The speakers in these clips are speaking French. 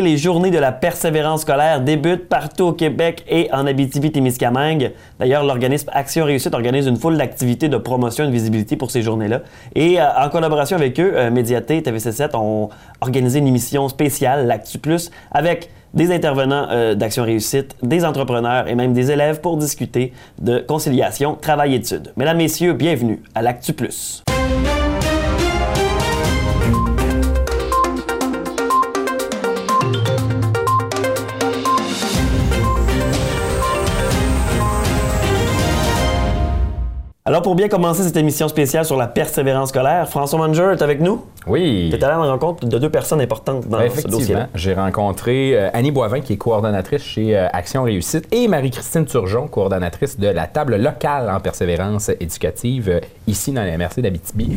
les journées de la persévérance scolaire débutent partout au Québec et en Abitibi-Témiscamingue. D'ailleurs, l'organisme Action Réussite organise une foule d'activités de promotion et de visibilité pour ces journées-là. Et euh, en collaboration avec eux, euh, Médiaté, TVC7 ont organisé une émission spéciale, l'Actu Plus, avec des intervenants euh, d'Action Réussite, des entrepreneurs et même des élèves pour discuter de conciliation travail-études. Mesdames, Messieurs, bienvenue à l'Actu Plus. Alors, pour bien commencer cette émission spéciale sur la persévérance scolaire, François Manger est avec nous. Oui. Tu es allé à la rencontre de deux personnes importantes dans ce dossier. J'ai rencontré euh, Annie Boivin, qui est coordonnatrice chez euh, Action Réussite, et Marie-Christine Turgeon, coordonnatrice de la table locale en persévérance éducative euh, ici dans la MRC d'Abitibi.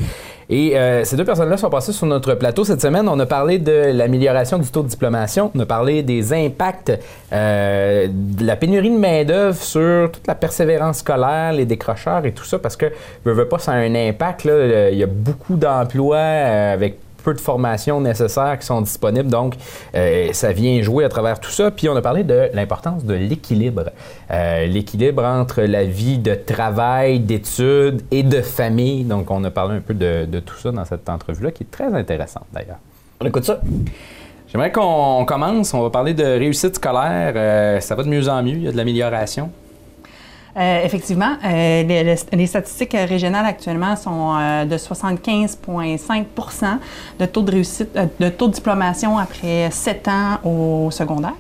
Et ces deux personnes-là sont passées sur notre plateau cette semaine. On a parlé de l'amélioration du taux de diplomation. On a parlé des impacts de la pénurie de main-d'œuvre sur toute la persévérance scolaire, les décrocheurs et tout ça, parce que, je veux pas, ça a un impact. Il y a beaucoup d'emplois avec peu de formations nécessaires qui sont disponibles. Donc, euh, ça vient jouer à travers tout ça. Puis, on a parlé de l'importance de l'équilibre. Euh, l'équilibre entre la vie de travail, d'études et de famille. Donc, on a parlé un peu de, de tout ça dans cette entrevue-là, qui est très intéressante d'ailleurs. On écoute ça. J'aimerais qu'on commence. On va parler de réussite scolaire. Euh, ça va de mieux en mieux. Il y a de l'amélioration. Euh, effectivement, euh, les, statistiques régionales actuellement sont euh, de 75,5% de taux de réussite, de taux de diplomation après sept ans au secondaire.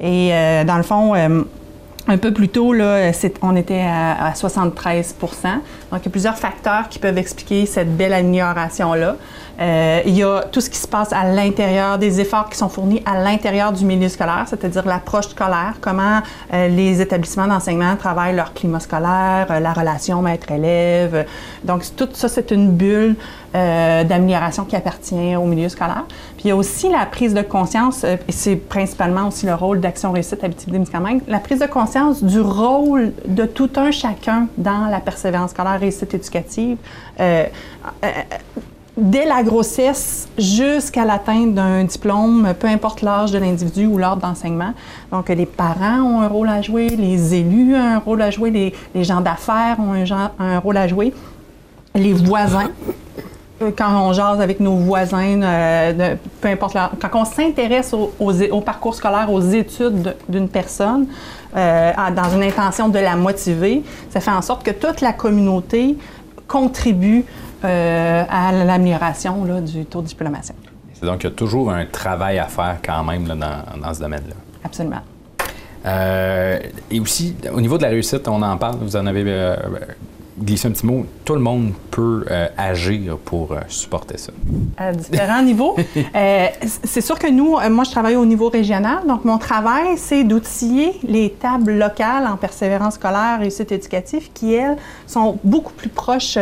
Et dans le fond, un peu plus tôt, là, on était à, 73% Donc, il y a plusieurs facteurs qui peuvent expliquer cette belle amélioration-là. Euh, il y a tout ce qui se passe à l'intérieur, des efforts qui sont fournis à l'intérieur du milieu scolaire, c'est-à-dire l'approche scolaire, comment euh, les établissements d'enseignement travaillent leur climat scolaire, euh, la relation maître-élève. Donc, tout ça, c'est une bulle d'amélioration qui appartient au milieu scolaire. Il y a aussi la prise de conscience, et c'est principalement aussi le rôle d'Action Réussite Habitude médicaments, la prise de conscience du rôle de tout un chacun dans la persévérance scolaire réussite éducative dès la grossesse jusqu'à l'atteinte d'un diplôme, peu importe l'âge de l'individu ou l'ordre d'enseignement. Donc, les parents ont un rôle à jouer, les élus ont un rôle à jouer, les, gens d'affaires ont un, rôle à jouer, les voisins. Euh, quand on jase avec nos voisins, euh, peu importe, quand on s'intéresse au, parcours scolaire, aux études d'une personne, euh, dans une intention de la motiver, ça fait en sorte que toute la communauté contribue euh, à l'amélioration du taux de diplomation. C'est donc qu'il y a toujours un travail à faire quand même dans, dans, ce domaine-là. Absolument. Euh, et aussi, au niveau de la réussite, on en parle, vous en avez euh, glisser un petit mot, tout le monde peut euh, agir pour euh, supporter ça. À différents niveaux. Euh, c'est sûr que nous, moi, je travaille au niveau régional, donc mon travail, c'est d'outiller les tables locales en persévérance scolaire, réussite éducative, qui, elles, sont beaucoup plus proches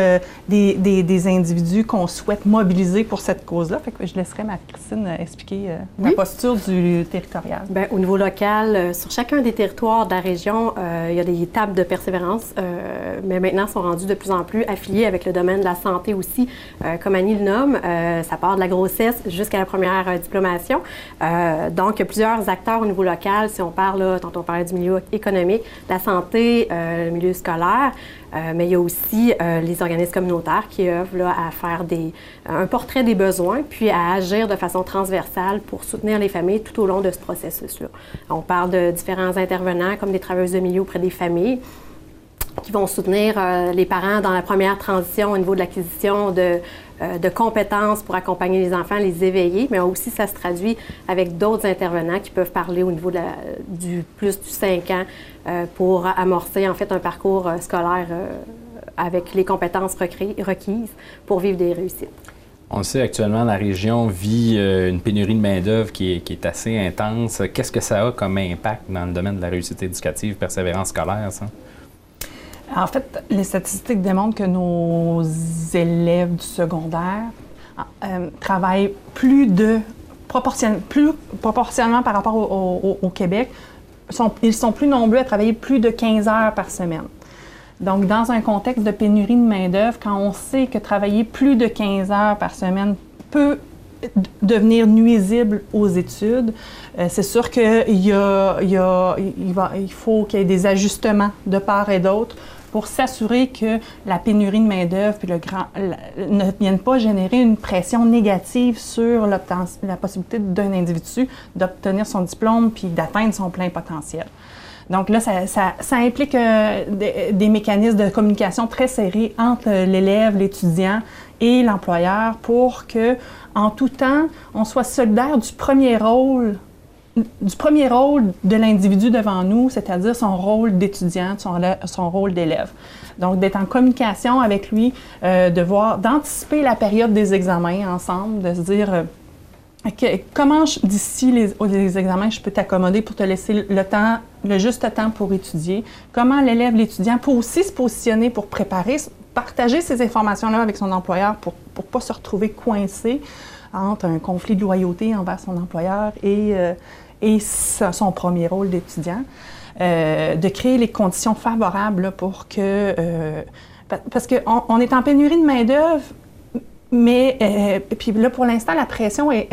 des, des, individus qu'on souhaite mobiliser pour cette cause-là. Fait que je laisserai ma Christine expliquer la posture du territorial. Bien, au niveau local, sur chacun des territoires de la région, il y a des tables de persévérance, mais maintenant, sont rendu de plus en plus affiliés avec le domaine de la santé aussi, euh, comme Annie le nomme. Euh, ça part de la grossesse jusqu'à la première euh, diplomation. donc, il y a plusieurs acteurs au niveau local. Si on parle, tantôt on parlait du milieu économique, la santé, le milieu scolaire, mais il y a aussi les organismes communautaires qui œuvrent à faire un portrait des besoins, puis à agir de façon transversale pour soutenir les familles tout au long de ce processus-là. On parle de différents intervenants, comme des travailleuses de milieu auprès des familles, qui vont soutenir euh, les parents dans la première transition au niveau de l'acquisition de, euh, de, compétences pour accompagner les enfants, les éveiller, mais aussi ça se traduit avec d'autres intervenants qui peuvent parler au niveau de du plus du 5 ans euh, pour amorcer en fait un parcours scolaire avec les compétences requises pour vivre des réussites. On sait actuellement, la région vit une pénurie de main-d'œuvre qui, qui est, assez intense. Qu'est-ce que ça a comme impact dans le domaine de la réussite éducative, persévérance scolaire, ça? En fait, les statistiques démontrent que nos élèves du secondaire euh, travaillent plus de plus proportionnellement par rapport au, Québec, ils sont plus nombreux à travailler plus de 15 heures par semaine. Donc, dans un contexte de pénurie de main-d'œuvre, quand on sait que travailler plus de 15 heures par semaine peut devenir nuisible aux études. Euh, c'est sûr qu'il y a, faut qu'il y ait des ajustements de part et d'autre pour s'assurer que la pénurie de main-d'œuvre puis le grand, ne viennent pas générer une pression négative sur la possibilité d'un individu d'obtenir son diplôme puis d'atteindre son plein potentiel. Donc là, ça, implique euh, des, des mécanismes de communication très serrés entre l'élève, l'étudiant et l'employeur pour que, en tout temps, on soit solidaire du premier rôle du premier rôle de l'individu devant nous, c'est-à-dire son rôle d'étudiant, son, rôle d'élève. Donc, d'être en communication avec lui, euh, de voir, d'anticiper la période des examens ensemble, de se dire euh, que- comment d'ici les, les examens je peux t'accommoder pour te laisser le temps, le juste temps pour étudier? Comment l'élève, l'étudiant peut aussi se positionner pour préparer, partager ces informations-là avec son employeur pour ne pas se retrouver coincé entre un conflit de loyauté envers son employeur et, euh, et son premier rôle d'étudiant. Euh, de créer les conditions favorables pour que... euh, pa- parce qu'on on est en pénurie de main-d'œuvre, mais puis là, pour l'instant, la pression est,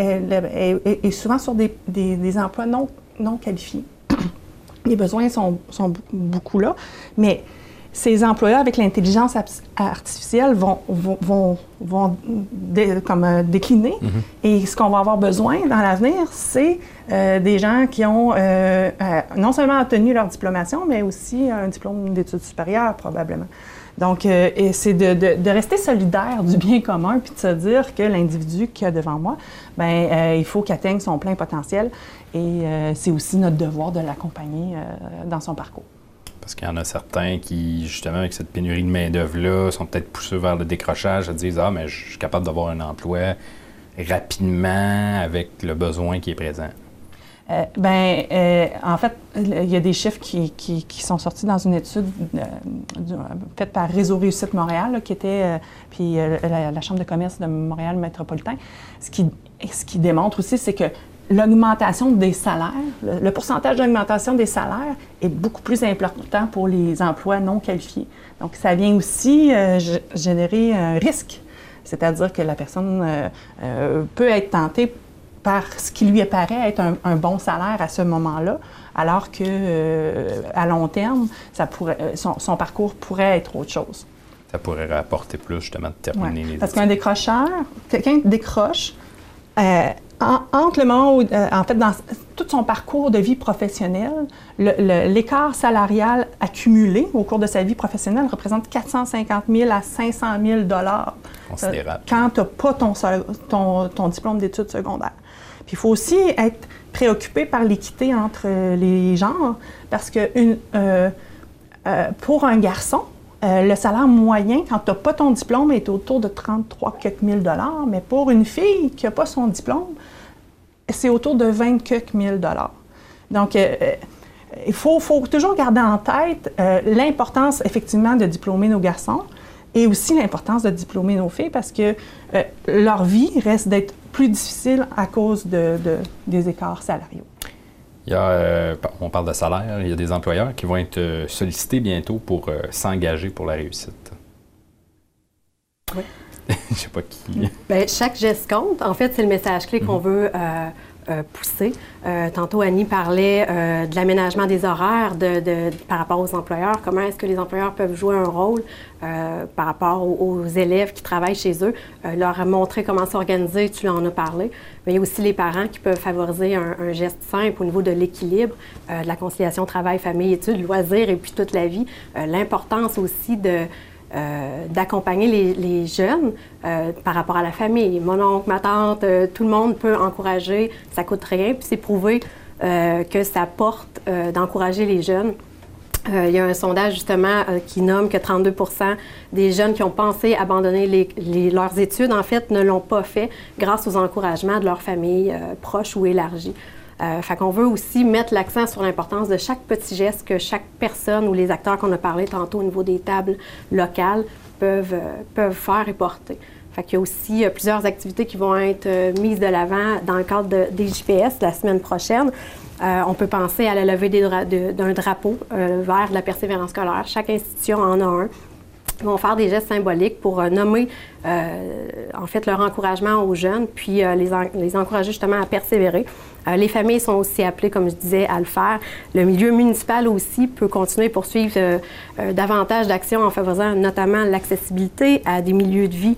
souvent sur des, des- des emplois non, non qualifiés. Les besoins sont, sont beaucoup là, mais ces employeurs avec l'intelligence artificielle vont, vont, vont, vont dé- comme, euh, décliner. Et ce qu'on va avoir besoin dans l'avenir, c'est euh, des gens qui ont euh, non seulement obtenu leur diplomation, mais aussi un diplôme d'études supérieures, probablement. Donc, c'est de, de- de rester solidaire du bien commun, puis de se dire que l'individu qui a devant moi, ben, il faut qu'il atteigne son plein potentiel. Et c'est aussi notre devoir de l'accompagner dans son parcours. Parce qu'il y en a certains qui, justement, avec cette pénurie de main-d'œuvre-là, sont peut-être poussés vers le décrochage, se disent Ah, mais je suis capable d'avoir un emploi rapidement avec le besoin qui est présent. Euh, ben, euh, en fait, il y a des chiffres qui, sont sortis dans une étude euh, faite par Réseau Réussite Montréal, qui était, euh, puis la, la Chambre de commerce de Montréal métropolitain. Ce ce qui démontre aussi, c'est que l'augmentation des salaires, le, le pourcentage d'augmentation des salaires est beaucoup plus important pour les emplois non qualifiés. Donc, ça vient aussi euh, générer un risque, c'est-à-dire que la personne euh, euh, peut être tentée par ce qui lui apparaît être un, un bon salaire à ce moment-là, alors que à long terme, ça pourrait, son, son parcours pourrait être autre chose. Ça pourrait rapporter plus, justement, de terminer Ouais. les Parce qu'un décrocheur, quelqu'un décroche, en- entre le moment où, euh, en fait, dans tout son parcours de vie professionnelle, le- le- l'écart salarial accumulé au cours de sa vie professionnelle représente 450 000 à 500 000 dollars Considérable. quand tu n'as pas ton, se- ton, ton diplôme d'études secondaires. Puis il faut aussi être préoccupé par l'équité entre euh, les genres, parce que une, euh, euh, pour un garçon, euh, le salaire moyen, quand tu n'as pas ton diplôme, est autour de 33 quelques mille dollars, mais pour une fille qui n'a pas son diplôme, c'est autour de 20 quelques mille dollars. Donc, euh, euh, il faut, toujours garder en tête l'importance, effectivement, de diplômer nos garçons et aussi l'importance de diplômer nos filles parce que leur vie reste d'être plus difficile à cause de, de- des écarts salariaux. Il y a, euh, on parle de salaire, il y a des employeurs qui vont être euh, sollicités bientôt pour euh, s'engager pour la réussite. Oui. Je sais pas qui. Bien, chaque geste compte. En fait, c'est le message clé qu'on veut euh, euh, pousser. Euh, tantôt, Annie parlait euh, de l'aménagement des horaires de, par rapport aux employeurs. Comment est-ce que les employeurs peuvent jouer un rôle par rapport aux, élèves qui travaillent chez eux, leur montrer comment s'organiser, tu en as parlé. Mais il y a aussi les parents qui peuvent favoriser un, un geste simple au niveau de l'équilibre, de la conciliation travail, famille, études, loisirs et puis toute la vie. L'importance aussi de euh, d'accompagner les, jeunes euh, par rapport à la famille. Mon oncle, ma tante, euh, tout le monde peut encourager, ça coûte rien, puis c'est prouvé que ça porte d'encourager les jeunes. Il y a un sondage justement qui nomme que 32 des jeunes qui ont pensé abandonner leurs études, en fait, ne l'ont pas fait grâce aux encouragements de leur famille proche ou élargie. Euh, fait qu'on veut aussi mettre l'accent sur l'importance de chaque petit geste que chaque personne ou les acteurs qu'on a parlé tantôt au niveau des tables locales peuvent, euh, peuvent faire et porter. Fait qu'il y a aussi euh, plusieurs activités qui vont être euh, mises de l'avant dans le cadre de- des JPS la semaine prochaine. On peut penser à la levée de- d'un drapeau vers la persévérance scolaire. Chaque institution en a un. vont faire des gestes symboliques pour nommer en fait leur encouragement aux jeunes, puis les, les encourager justement à persévérer. Euh, les familles sont aussi appelées, comme je disais, à le faire. Le milieu municipal aussi peut continuer et poursuivre euh, euh, davantage d'actions en favorisant notamment l'accessibilité à des milieux de vie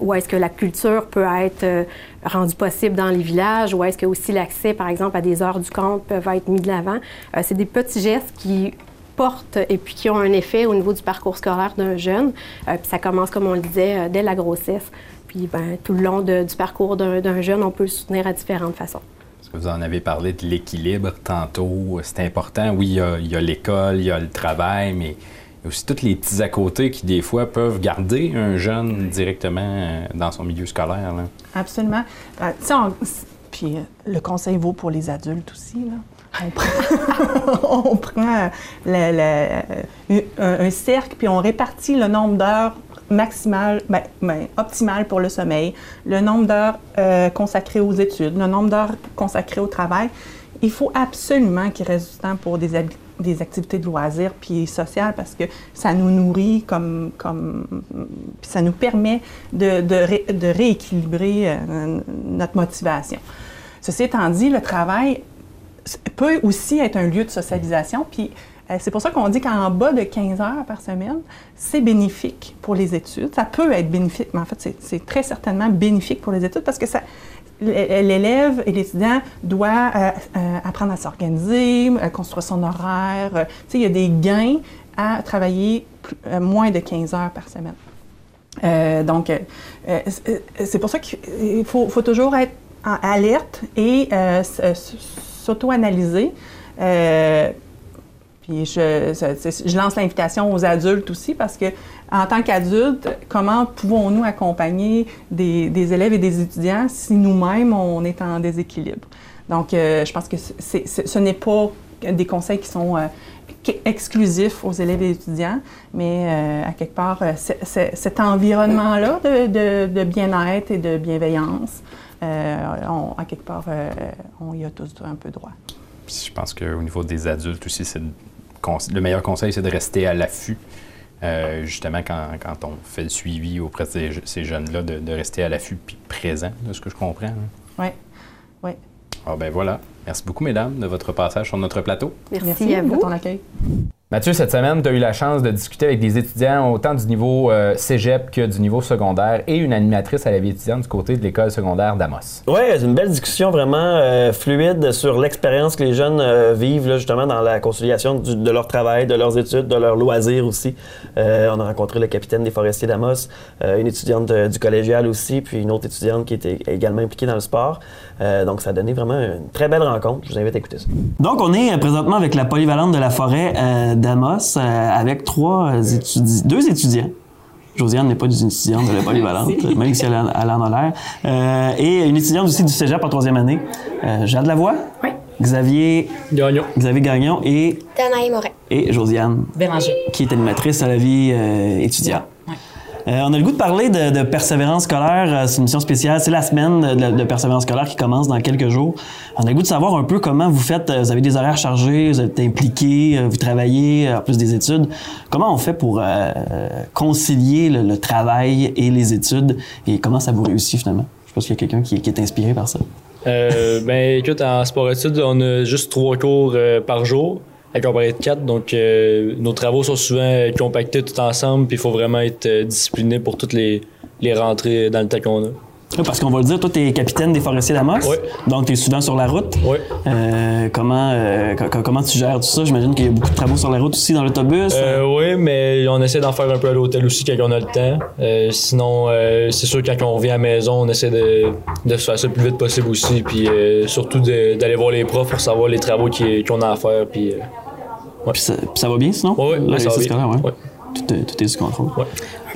où est-ce que la culture peut être rendue possible dans les villages, où est-ce que aussi l'accès, par exemple, à des heures du compte peuvent être mis de l'avant. C'est des petits gestes qui portent et puis qui ont un effet au niveau du parcours scolaire d'un jeune. Puis ça commence, comme on le disait, dès la grossesse. Puis ben, tout le long du parcours d'un jeune, on peut le soutenir à différentes façons. Vous en avez parlé de l'équilibre tantôt. C'est important. Oui, il y a- l'école, il y, a le travail, mais il y a aussi tous les petits à côté qui, des fois, peuvent garder un jeune directement euh, dans son milieu scolaire. là. Absolument. Euh, on- puis euh, le conseil vaut pour les adultes aussi. Là. On prend, on prend, le- le- un, un cercle, puis on répartit le nombre d'heures maximal, ben, ben, optimal pour le sommeil, le nombre d'heures euh, consacrées aux études, le nombre d'heures consacrées au travail. Il faut absolument qu'il reste du temps pour des, activités de loisirs puis sociales parce que ça nous nourrit comme, comme ça nous permet de, de, ré- de rééquilibrer euh, notre motivation. Ceci étant dit, le travail peut aussi être un lieu de socialisation. Puis c'est pour ça qu'on dit qu'en bas de 15 heures par semaine, c'est bénéfique pour les études. Ça peut être bénéfique, mais en fait, c'est- très certainement bénéfique pour les études parce que l'élève et l'étudiant doit euh, euh, apprendre à s'organiser, euh, construire son horaire. Euh, il y a des gains à travailler euh, moins de 15 heures par semaine. Euh, donc, euh, euh, c'est- pour ça qu'il faut, faut toujours être en alerte et euh, s'auto-analyser. Je, lance l'invitation aux adultes aussi parce que en tant qu'adultes, comment pouvons-nous accompagner des, élèves et des étudiants si nous-mêmes on est en déséquilibre? Donc, euh, je pense que ce n'est pas des conseils qui sont euh, exclusifs aux élèves et étudiants, mais euh, à quelque part, cet environnement-là de, bien-être et de bienveillance, à quelque part, on y a tous un peu droit. Je pense qu'au niveau des adultes aussi, c'est le meilleur conseil, c'est de rester à l'affût. Euh, justement, quand, quand on fait le suivi auprès de ces, ces jeunes-là, de, de rester à l'affût puis présent, de ce que je comprends. hein. Oui, oui. Ah ben voilà. Merci beaucoup, mesdames, de votre passage sur notre plateau. Merci, à de vous. ton accueil. Mathieu, cette semaine, tu as eu la chance de discuter avec des étudiants autant du niveau euh, cégep que du niveau secondaire et une animatrice à la vie étudiante du côté de l'école secondaire d'Amos. Oui, c'est une belle discussion vraiment euh, fluide sur l'expérience que les jeunes euh, vivent justement dans la conciliation de leur travail, de leurs études, de leurs loisirs aussi. On a rencontré le capitaine des forestiers d'Amos, une étudiante du collégial aussi, puis une autre étudiante qui était également impliquée dans le sport. Euh, donc ça a donné vraiment une très belle rencontre. Je vous invite à écouter ça. Donc on est euh, présentement avec la polyvalente de la forêt euh, d'Amos euh, avec trois étudiants, deux étudiants. Josiane n'est pas une étudiante de la polyvalente, même si elle en, elle en a l'air. Euh, et une étudiante aussi du cégep en troisième année, euh, Jade Lavoie, Oui. Xavier, Gagnon. Xavier Gagnon et, Danaï Morin. et Josiane, Béranger. qui est animatrice à la vie euh, étudiante. Euh, on a le goût de parler de, persévérance scolaire. Euh, C'est une mission spéciale. C'est la semaine de, persévérance scolaire qui commence dans quelques jours. On a le goût de savoir un peu comment vous faites. euh, Vous avez des horaires chargés, vous êtes impliqués, euh, vous travaillez en plus des études. Comment on fait pour concilier le, travail et les études et comment ça vous réussit finalement? Je pense qu'il y a quelqu'un qui, est inspiré par ça. Euh, ben écoute, en sport-études, on a juste trois cours par jour, à comparer de quatre. Donc, euh, nos travaux sont souvent compactés tout ensemble, puis il faut vraiment être euh, discipliné pour toutes les, les rentrées dans le temps qu'on a. Parce qu'on va le dire, toi, tu es capitaine des forestiers d'Amos. Oui. Donc, tu es souvent sur la route. Oui. Euh, comment, euh, co- co- comment tu gères tout ça? J'imagine qu'il y a beaucoup de travaux sur la route aussi dans l'autobus. Euh, oui, mais on essaie d'en faire un peu à l'hôtel aussi quand on a le temps. Sinon, c'est sûr, quand on revient à la maison, on essaie de, de se faire ça le plus vite possible aussi. Puis surtout d'aller voir les profs pour savoir les travaux qu'on a à faire. Puis, Puis ça, puis ça va bien sinon? Ouais, ouais, ça va réussite bien. scolaire, ouais. Ouais. Tout, est, tout est sous contrôle.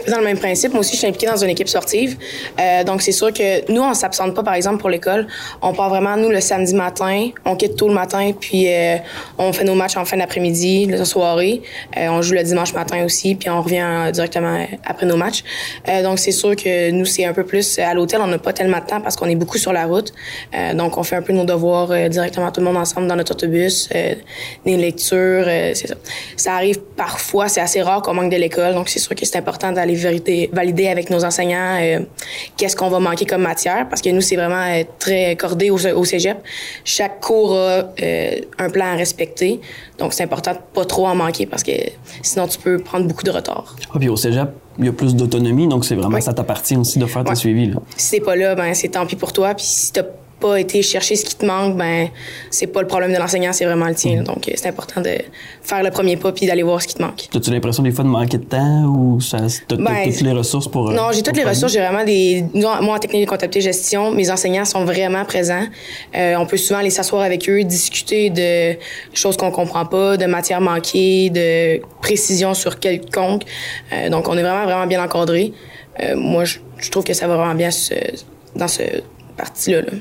Dans le même principe. Moi aussi, je suis impliquée dans une équipe sportive. Euh, donc, c'est sûr que nous, on s'absente pas, par exemple, pour l'école. On part vraiment, nous, le samedi matin. On quitte tôt le matin, puis euh, on fait nos matchs en fin d'après-midi, la soirée. Euh, on joue le dimanche matin aussi, puis on revient directement après nos matchs. Euh, donc, c'est sûr que nous, c'est un peu plus... À l'hôtel, on n'a pas tellement de temps parce qu'on est beaucoup sur la route. Euh, donc, on fait un peu nos devoirs euh, directement tout le monde ensemble dans notre autobus, euh, des lectures, euh, c'est ça. Ça arrive parfois, c'est assez rare qu'on manque de l'école, donc c'est sûr que c'est important d'aller valider, valider avec nos enseignants euh, qu'est-ce qu'on va manquer comme matière, parce que nous, c'est vraiment euh, très cordé au, au cégep. Chaque cours a euh, un plan à respecter, donc c'est important de pas trop en manquer, parce que sinon, tu peux prendre beaucoup de retard. Ah, puis au cégep, il y a plus d'autonomie, donc c'est vraiment Oui. ça t'appartient aussi de faire tes Ouais. suivis. Là. Si t'es pas là, ben c'est tant pis pour toi, puis si t'as pas été chercher ce qui te manque, ben c'est pas le problème de l'enseignant, c'est vraiment le tien. là. Donc, euh, c'est important de faire le premier pas puis d'aller voir ce qui te manque. As-tu l'impression des fois de manquer de temps ou ça, t'as, Ben, toutes les ressources pour. euh, Non, j'ai toutes les ressources. J'ai vraiment des. Moi, en technique de comptabilité gestion, mes enseignants sont vraiment présents. Euh, on peut souvent aller s'asseoir avec eux, discuter de choses qu'on comprend pas, de matières manquées, de précision sur quelconque. Euh, donc, on est vraiment, vraiment bien encadré. Euh, moi, je, je trouve que ça va vraiment bien ce- dans ce parti-là. là. Toi,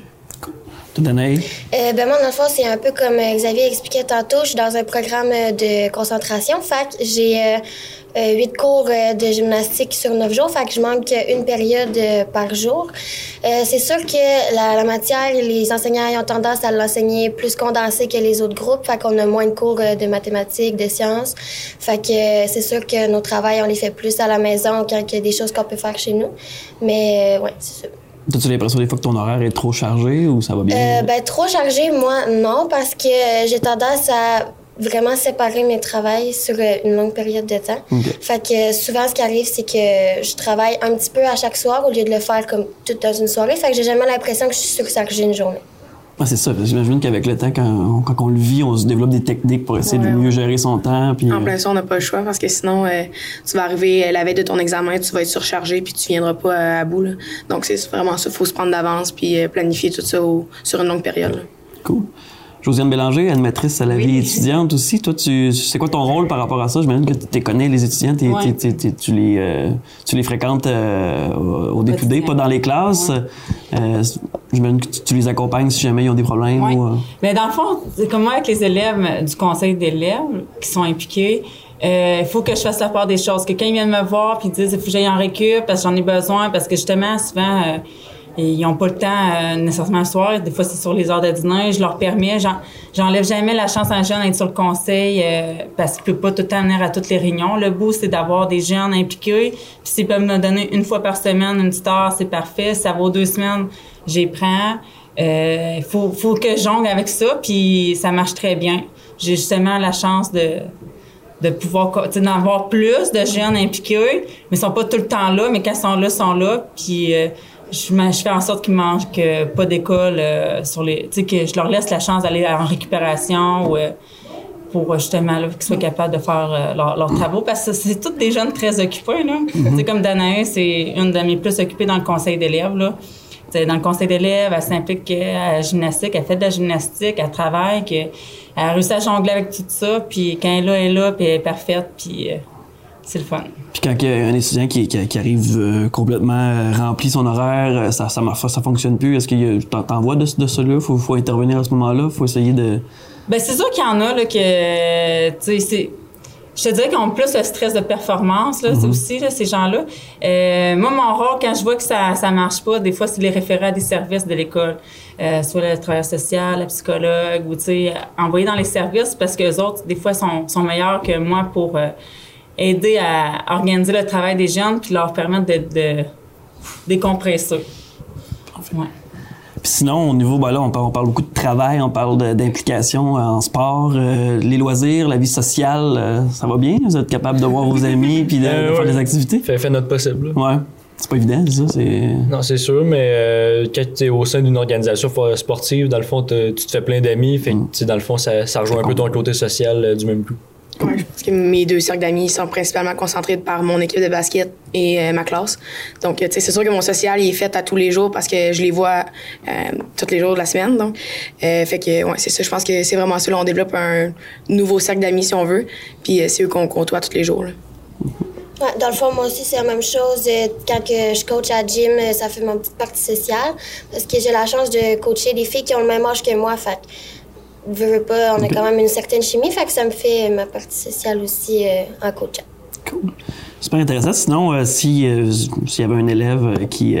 Danaï? Euh, ben moi, dans le fond, c'est un peu comme euh, Xavier expliquait tantôt. Je suis dans un programme euh, de concentration. Que j'ai euh, huit cours de gymnastique sur neuf jours. Fait que je manque une période par jour. C'est sûr que la, matière, les enseignants ont tendance à l'enseigner plus condensé que les autres groupes. Fait qu'on a moins de cours de mathématiques, de sciences. Fait que c'est sûr que nos travails, on les fait plus à la maison quand il y a des choses qu'on peut faire chez nous. Mais ouais, c'est ça. As-tu l'impression des fois que ton horaire est trop chargé ou ça va bien? Euh, ben, trop chargé, moi, non, parce que euh, j'ai tendance à vraiment séparer mes travails sur euh, une longue période de temps. Fait que souvent, ce qui arrive, c'est que je travaille un petit peu à chaque soir au lieu de le faire comme tout dans une soirée. Fait que j'ai jamais l'impression que je suis surchargée une journée. Ah, c'est ça. parce que J'imagine qu'avec le temps, quand on, quand on le vit, on se développe des techniques pour essayer de Ouais, mieux gérer son temps. Puis, En euh, plein ça, on n'a pas le choix parce que sinon, euh, tu vas arriver euh, la veille de ton examen, tu vas être surchargé puis tu viendras pas à bout. là. Donc, c'est vraiment ça. Il faut se prendre d'avance puis planifier tout ça au- sur une longue période. là. Cool. Josiane Bélanger, animatrice à la vie étudiante aussi. Toi, tu, c'est quoi ton rôle par rapport à ça? J'imagine que tu connais les étudiants, t'es- Ouais. t'es- t'es- tu, les, euh, tu les fréquentes euh, au Quotidien. pas dans les classes. Euh, j'imagine que tu, tu les accompagnes si jamais ils ont des problèmes. Ou, euh, Mais dans le fond, c'est comme moi avec les élèves du conseil d'élèves qui sont impliqués, euh, il faut que je fasse la part des choses. Que quand ils viennent me voir puis ils disent il faut que j'aille en récup parce que j'en ai besoin, parce que justement, souvent, euh, ils n'ont pas le temps euh, nécessairement le soir. Des fois, c'est sur les heures de dîner. Je leur permets. j'en- J'enlève jamais la chance à un jeune d'être sur le conseil euh, parce qu'il peut pas tout le temps venir à toutes les réunions. Le but, c'est d'avoir des jeunes impliqués. Puis s'ils peuvent me donner une fois par semaine une petite heure, c'est parfait. Ça vaut deux semaines, j'y prends. Euh, faut, faut que je jongle avec ça, puis ça marche très bien. J'ai justement la chance de, de pouvoir, d'en avoir plus de jeunes impliqués, mais ils sont pas tout le temps là, mais quand ils sont là, ils sont là, puis euh, je, je fais en sorte qu'ils manquent euh, pas d'école euh, sur les, tu sais, que je leur laisse la chance d'aller en récupération ou euh, pour euh, justement qu'ils soient capables de faire euh, leurs travaux parce que c'est tous des jeunes très occupés là. Sais comme Danae, c'est une de mes plus occupées dans le conseil d'élèves là. Dans le conseil d'élèves, elle s'implique euh, à la gymnastique, elle fait de la gymnastique, elle travaille, que, elle a réussi à jongler avec tout ça, puis quand elle est là, elle est là, puis elle est parfaite, puis euh, c'est le fun. Puis quand il y a un étudiant qui, qui, qui arrive euh, complètement euh, rempli son horaire, euh, ça, ça, ça fonctionne plus, est-ce que t'en, t'en vois de, de ça là? Faut, faut intervenir à ce moment-là? Faut essayer de. Ben c'est sûr qu'il y en a là que tu sais c'est je te dirais qu'ils ont plus le stress de performance là, c'est aussi là, ces gens-là. Euh, moi mon rôle quand je vois que ça ça marche pas, des fois c'est les référents des services de l'école, euh, soit le travailleur social, la psychologue ou tu sais envoyer dans les services parce que les autres des fois sont sont meilleurs que moi pour euh, aider à organiser le travail des jeunes puis leur permettre de, de décompresser. Ouais. Puis sinon, au niveau, ben là, on parle, on parle beaucoup de travail, on parle d'implication en sport, euh, les loisirs, la vie sociale, euh, ça va bien? Vous êtes capable de voir vos amis puis de, Euh, de faire ouais. des activités? Fait, fait notre possible. là. Ouais. C'est pas évident, ça? C'est... Non, c'est sûr, mais euh, quand tu es au sein d'une organisation sportive, dans le fond, tu te fais plein d'amis. Fait que, sais, dans le fond, ça, ça rejoint un peu ton côté social euh, du même coup. Ouais, je pense que mes deux cercles d'amis sont principalement concentrés par mon équipe de basket et euh, ma classe. Donc, tu sais, c'est sûr que mon social il est fait à tous les jours parce que je les vois euh, tous les jours de la semaine. Donc, euh, fait que, ouais, c'est ça. Je pense que c'est vraiment ça. Là, on développe un nouveau cercle d'amis, si on veut. Puis, euh, c'est eux qu'on côtoie tous les jours. là. Ouais, dans le fond, moi aussi, c'est la même chose. Quand que je coach à gym, ça fait ma petite partie sociale. Parce que j'ai la chance de coacher des filles qui ont le même âge que moi. Fait veux, veux pas, on a quand même une certaine chimie. Fait que ça me fait ma partie sociale aussi euh, en coachant. Cool. Super intéressant. Sinon, euh, si, euh, s'il y avait un élève qui,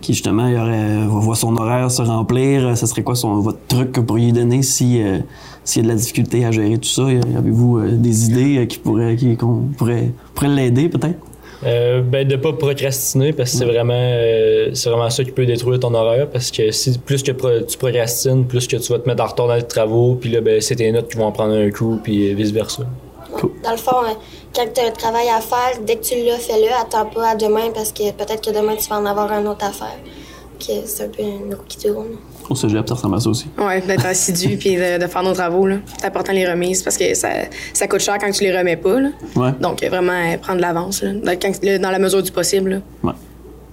qui justement il aurait, va voir son horaire se remplir, ce serait quoi son, votre truc que vous pourriez lui donner si, euh, s'il y a de la difficulté à gérer tout ça? Avez-vous euh, des idées euh, qui pourraient, qui, qu'on pourrait, pourrait l'aider peut-être? Euh, ben, de pas procrastiner parce que c'est vraiment, euh, c'est vraiment ça qui peut détruire ton horaire parce que si plus que pro- tu procrastines, plus que tu vas te mettre en retard dans les travaux, puis là, ben, c'est tes notes qui vont en prendre un coup, puis vice versa. Dans le fond, euh, quand tu as un travail à faire, dès que tu l'as, fais-le. Attends pas à demain parce que peut-être que demain, tu vas en avoir un autre à faire. Que c'est un peu une roue qui tourne. Au cégep, ça ressemble à ça aussi. Ouais, d'être assidu puis de, de faire nos travaux. là. C'est important les remises parce que ça, ça coûte cher quand tu les remets pas. là. Ouais. Donc, euh, vraiment, euh, prendre de l'avance dans, la mesure du possible. là. Ouais.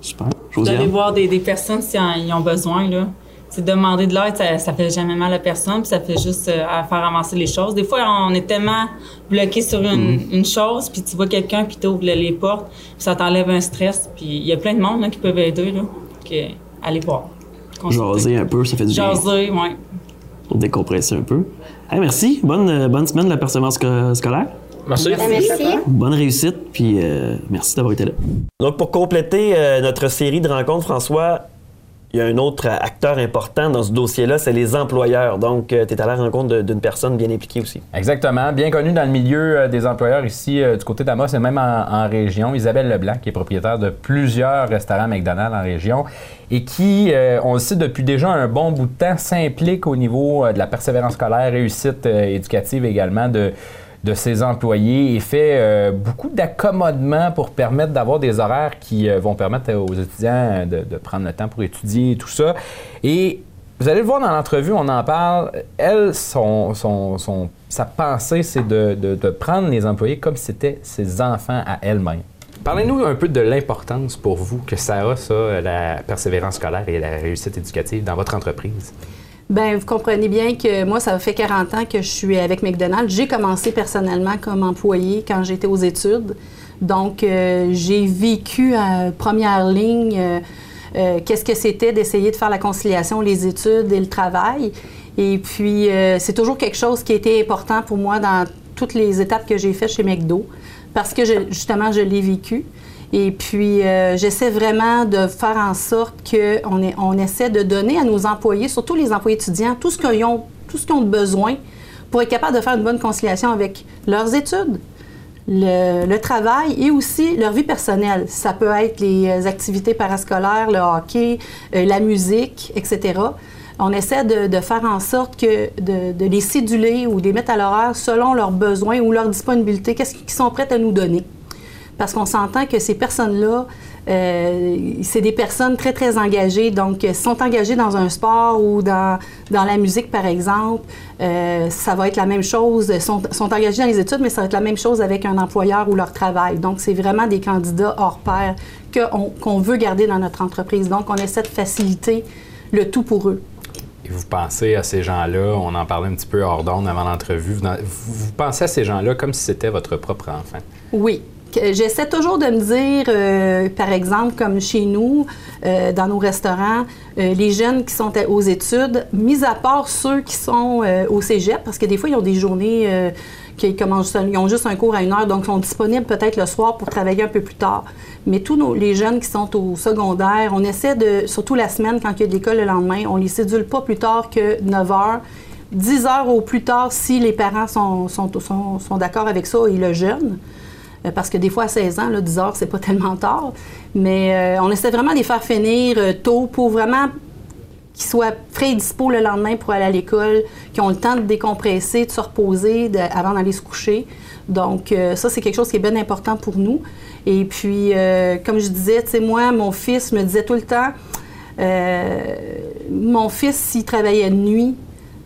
Super. D'aller voir des, des personnes si en- ils ont besoin, là. C'est demander de l'aide, ça, ça fait jamais mal à personne, puis ça fait juste euh, à faire avancer les choses. Des fois, on est tellement bloqué sur une, une chose, puis tu vois quelqu'un, puis t'ouvres le- les portes, puis ça t'enlève un stress. Puis il y a plein de monde là, qui peuvent aider, là. Que, allez voir. Jaser un peu, ça fait du bien Jaser, ouais. pour décompresser un peu. Hey, merci. Bonne, euh, bonne semaine de la persévérance sco- scolaire. Merci. Merci. Bonne réussite, puis euh, merci d'avoir été là. Donc, pour compléter euh, notre série de rencontres, François, il y a un autre euh, acteur important dans ce dossier-là, c'est les employeurs. Donc, tu es à la rencontre d'une personne bien impliquée aussi. Exactement. Bien connue dans le milieu euh, des employeurs ici euh, du côté d'Amos et même en, région. Isabelle Leblanc, qui est propriétaire de plusieurs restaurants McDonald's en région et qui, euh, on le sait depuis déjà un bon bout de temps, s'implique au niveau euh, de la persévérance scolaire, réussite euh, éducative également de ses employés et fait euh, beaucoup d'accommodements pour permettre d'avoir des horaires qui euh, vont permettre aux étudiants euh, de, de prendre le temps pour étudier et tout ça. Et vous allez le voir dans l'entrevue, on en parle. Elle, son, son- son- sa pensée, c'est de, de- de prendre les employés comme si c'était ses enfants à elle-même. Parlez-nous un peu de l'importance pour vous que ça a, ça, la persévérance scolaire et la réussite éducative dans votre entreprise. Ben, vous comprenez bien que moi, ça fait 40 ans que je suis avec McDonald's. J'ai commencé personnellement comme employée quand j'étais aux études. Donc, euh, j'ai vécu à première ligne euh, euh, qu'est-ce que c'était d'essayer de faire la conciliation, les études et le travail. Et puis, c'est toujours quelque chose qui a été important pour moi dans toutes les étapes que j'ai faites chez McDo, parce que je- justement, je l'ai vécu. Et puis, euh, j'essaie vraiment de faire en sorte qu'on on essaie de donner à nos employés, surtout les employés étudiants, tout ce qu'ils ont, tout ce qu'ils ont besoin pour être capable de faire une bonne conciliation avec leurs études, le, travail et aussi leur vie personnelle. Ça peut être les euh, activités parascolaires, le hockey, euh, la musique, etc. On essaie de, faire en sorte que de, de les céduler ou de les mettre à l'horaire selon leurs besoins ou leur disponibilité, qu'est-ce qu'ils sont prêts à nous donner parce qu'on s'entend que ces personnes-là, euh, c'est des personnes très, très engagées. Donc, euh, sont engagées dans un sport ou dans, dans la musique, par exemple, euh, ça va être la même chose. Sont, sont engagés dans les études, mais ça va être la même chose avec un employeur ou leur travail. Donc, c'est vraiment des candidats hors pair qu'on veut garder dans notre entreprise. Donc, on essaie de faciliter le tout pour eux. Et vous pensez à ces gens-là, on en parlait un petit peu hors d'onde avant l'entrevue, vous pensez à ces gens-là comme si c'était votre propre enfant? Oui. J'essaie toujours de me dire, euh, par exemple, comme chez nous, euh, dans nos restaurants, euh, les jeunes qui sont aux études, mis à part ceux qui sont au cégep, parce que des fois, ils ont des journées qui commencent, ils ont juste un cours à une heure, donc ils sont disponibles peut-être le soir pour travailler un peu plus tard. Mais tous nos- les jeunes qui sont au secondaire, on essaie de, surtout la semaine, quand il y a de l'école le lendemain, on les sédule pas plus tard que 9 heures. 10 heures au plus tard si les parents sont, sont, sont- sont d'accord avec ça et le jeune. Euh, Parce que des fois, à 16 ans, là, 10 heures, c'est pas tellement tard. Mais euh, on essaie vraiment de les faire finir euh, tôt pour vraiment qu'ils soient frais et dispo le lendemain pour aller à l'école, qu'ils ont le temps de décompresser, de se reposer avant d'aller se coucher. Donc, ça, c'est quelque chose qui est bien important pour nous. Et puis, comme je disais, tu sais, moi, mon fils me disait tout le temps, mon fils, s'il travaillait de nuit,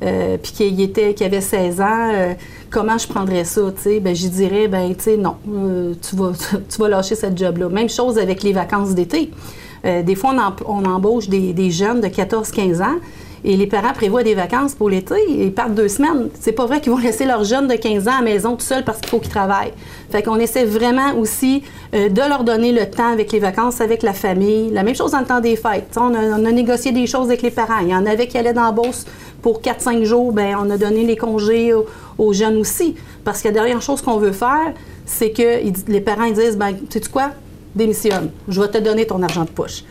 puis qu'il qu'il avait 16 ans, comment je prendrais ça, tu sais? Ben, j'y dirais, ben, tu sais, non, euh, tu, vas, tu vas lâcher cette job-là. Même chose avec les vacances d'été. Euh, des fois, on, on embauche des, des jeunes de 14-15 ans Et les parents prévoient des vacances pour l'été, ils partent deux semaines. C'est pas vrai qu'ils vont laisser leurs jeunes de 15 ans à la maison tout seuls parce qu'il faut qu'ils travaillent. Fait qu'on essaie vraiment aussi euh, de leur donner le temps avec les vacances, avec la famille. La même chose dans le temps des fêtes. On a, négocié des choses avec les parents. Il y en avait qui allaient dans la Beauce pour 4-5 jours. Bien, on a donné les congés aux, jeunes aussi. Parce que la dernière chose qu'on veut faire, c'est que les parents ils disent, ben, tu sais quoi, démissionne. Je vais te donner ton argent de poche.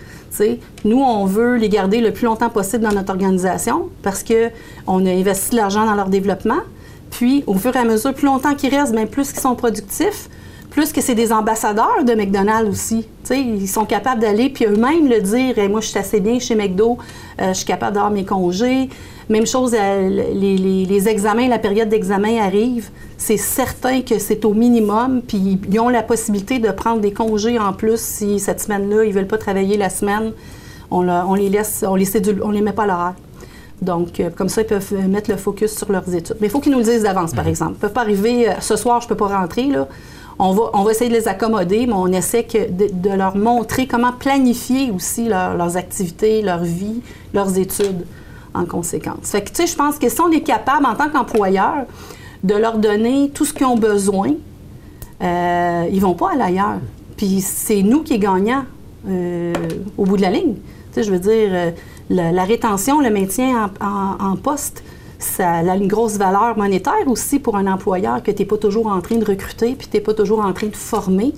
Nous, on veut les garder le plus longtemps possible dans notre organisation parce qu'on a investi de l'argent dans leur développement. Puis, au fur et à mesure, plus longtemps qu'ils restent, bien plus qu'ils sont productifs, plus que c'est des ambassadeurs de McDonald's aussi. Ils sont capables d'aller puis eux-mêmes le dire moi, je suis assez bien chez McDo, euh, je suis capable d'avoir mes congés. Même chose, euh, les, les, les, examens, la période d'examen arrive. C'est certain que c'est au minimum, puis ils ont la possibilité de prendre des congés en plus si cette semaine-là, ils ne veulent pas travailler la semaine. On, les laisse, on les cédule, on les met pas à l'horaire. Donc, euh, comme ça, ils peuvent mettre le focus sur leurs études. Mais il faut qu'ils nous le disent d'avance, par exemple. Ils ne peuvent pas arriver, euh, ce soir, je ne peux pas rentrer, là. On va, on va essayer de les accommoder, mais on essaie que de, de leur montrer comment planifier aussi leur, leurs activités, leur vie, leurs études en conséquence. Fait que, tu sais, je pense que si on est capable, en tant qu'employeur, de leur donner tout ce qu'ils ont besoin, euh, ils vont pas aller ailleurs. Puis c'est nous qui est gagnants euh, au bout de la ligne. Tu sais, je veux dire, euh, la, rétention, le maintien en, en, en, poste, ça a une grosse valeur monétaire aussi pour un employeur que tu n'es pas toujours en train de recruter, puis tu n'es pas toujours en train de former,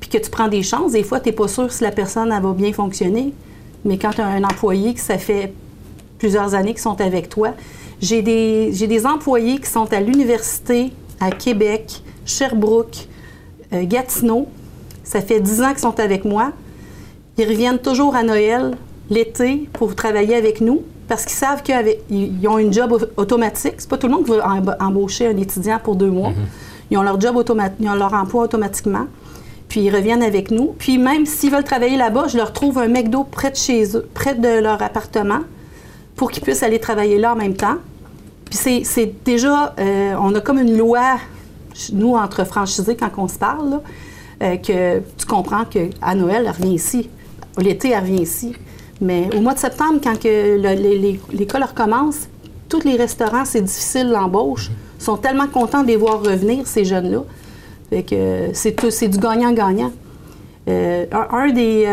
puis que tu prends des chances. Des fois, tu n'es pas sûr si la personne elle va bien fonctionner. Mais quand tu as un employé que ça fait plusieurs années qui sont avec toi. J'ai des, j'ai des employés qui sont à l'université, à Québec, Sherbrooke, euh, Gatineau. Ça fait dix ans qu'ils sont avec moi. Ils reviennent toujours à Noël, l'été, pour travailler avec nous parce qu'ils savent qu'ils ont une job automatique. C'est pas tout le monde qui veut embaucher un étudiant pour deux mois. Mm-hmm. Ils ont leur job automatique, ils ont leur emploi automatiquement. Puis ils reviennent avec nous. Puis même s'ils veulent travailler là-bas, je leur trouve un McDo près de chez eux, près de leur appartement pour qu'ils puissent aller travailler là en même temps. Puis c'est déjà, euh, on a comme une loi, nous, entre franchisés, quand on se parle, euh, que tu comprends qu'à Noël, elle revient ici. L'été, elle revient ici. Mais au mois de septembre, quand l'école recommence, tous les restaurants, c'est difficile l'embauche, sont tellement contents de les voir revenir, ces jeunes-là. Que c'est du gagnant-gagnant. Euh, un, des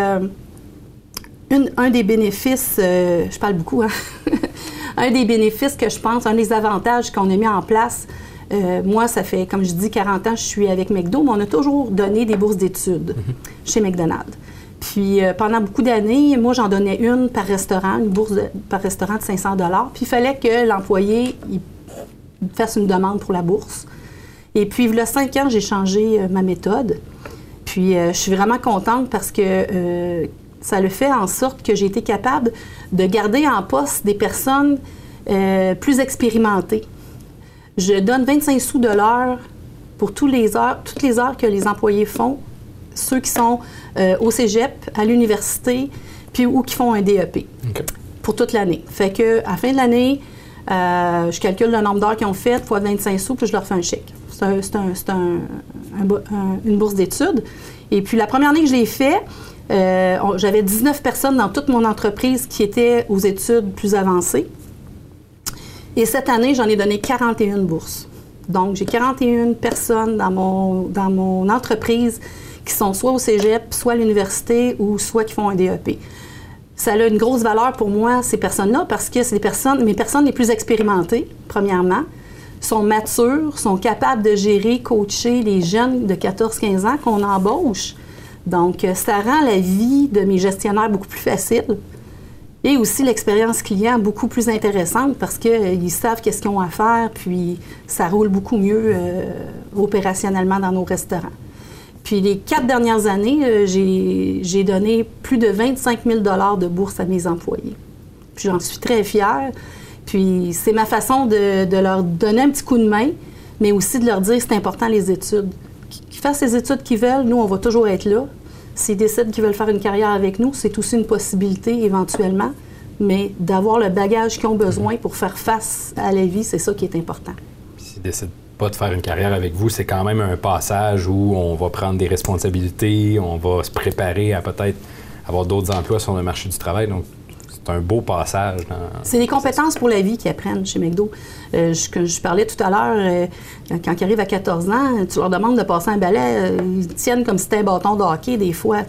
une, un des bénéfices, euh, je parle beaucoup, hein? un des bénéfices que je pense, un des avantages qu'on a mis en place, euh, moi, ça fait, comme je dis, 40 ans, je suis avec McDo, mais on a toujours donné des bourses d'études mm-hmm. chez McDonald's. Puis euh, pendant beaucoup d'années, moi, j'en donnais une par restaurant, une bourse de, par restaurant de 500 Puis il fallait que l'employé fasse une demande pour la bourse. Et puis, il y a cinq ans, j'ai changé ma méthode. Puis je suis vraiment contente parce que ça le fait en sorte que j'ai été capable de garder en poste des personnes euh, plus expérimentées. Je donne 25 sous de l'heure pour tous les heures, toutes les heures que les employés font, ceux qui sont euh, au cégep, à l'université, puis ou qui font un DEP okay. pour toute l'année. Fait que à la fin de l'année, euh, je calcule le nombre d'heures qu'ils ont fait fois 25 sous, puis je leur fais un chèque. C'est un, un, un, une bourse d'études. Et puis la première année que je l'ai fait, euh, J'avais 19 personnes dans toute mon entreprise qui étaient aux études plus avancées. Et cette année, j'en ai donné 41 bourses. Donc, j'ai 41 personnes dans mon, dans mon entreprise qui sont soit au cégep, soit à l'université ou soit qui font un DEP. Ça a une grosse valeur pour moi, ces personnes-là, parce que c'est personnes, mes personnes les plus expérimentées, premièrement, sont matures, sont capables de gérer, coacher les jeunes de 14-15 ans qu'on embauche. Donc, euh, ça rend la vie de mes gestionnaires beaucoup plus facile et aussi l'expérience client beaucoup plus intéressante parce qu'ils euh, savent qu'est-ce qu'ils ont à faire, puis ça roule beaucoup mieux euh, opérationnellement dans nos restaurants. Puis les quatre dernières années, j'ai donné plus de 25 000 de bourse à mes employés. Puis j'en suis très fière. Puis c'est ma façon de, de, leur donner un petit coup de main, mais aussi de leur dire c'est important les études qu'ils fassent les études qu'ils veulent, nous, on va toujours être là. S'ils décident qu'ils veulent faire une carrière avec nous, c'est aussi une possibilité éventuellement, mais d'avoir le bagage qu'ils ont besoin pour faire face à la vie, c'est ça qui est important. S'ils décident pas de faire une carrière avec vous, c'est quand même un passage où on va prendre des responsabilités, on va se préparer à peut-être avoir d'autres emplois sur le marché du travail. Un beau passage. C'est des compétences pour la vie qu'ils apprennent chez McDo. Euh, je, parlais tout à l'heure, euh, quand ils arrivent à 14 ans, tu leur demandes de passer un balai, euh, ils tiennent comme si c'était un bâton de hockey des fois.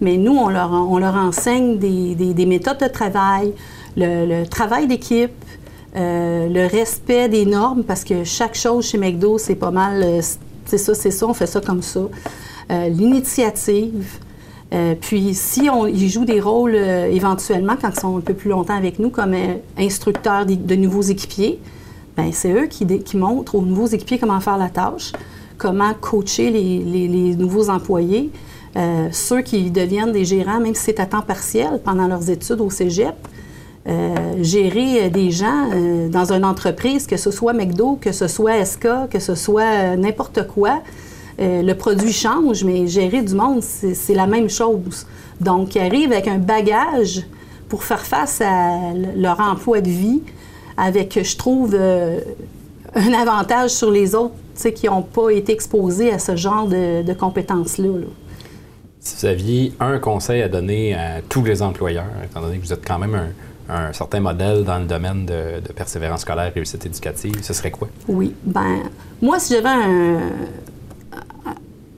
Mais nous, on leur, enseigne des, des- des méthodes de travail, le, travail d'équipe, le respect des normes, parce que chaque chose chez McDo, c'est pas mal, c'est ça, c'est ça, on fait ça comme ça. L'initiative. Euh, puis si on, ils jouent des rôles euh, éventuellement quand ils sont un peu plus longtemps avec nous comme euh, instructeurs de nouveaux équipiers, ben c'est eux qui, montrent aux nouveaux équipiers comment faire la tâche, comment coacher les, les- nouveaux employés, ceux qui deviennent des gérants, même si c'est à temps partiel pendant leurs études au cégep. Gérer des gens dans une entreprise, que ce soit McDo, que ce soit SK, que ce soit n'importe quoi, euh, le produit change, mais gérer du monde, c'est la même chose. Donc, ils arrivent avec un bagage pour faire face à leur emploi de vie, avec, je trouve, euh, un avantage sur les autres qui n'ont pas été exposés à ce genre de, de compétences-là. là. Si vous aviez un conseil à donner à tous les employeurs, étant donné que vous êtes quand même un, un certain modèle dans le domaine de, de persévérance scolaire, réussite éducative, ce serait quoi? Oui. Ben, moi, si j'avais un,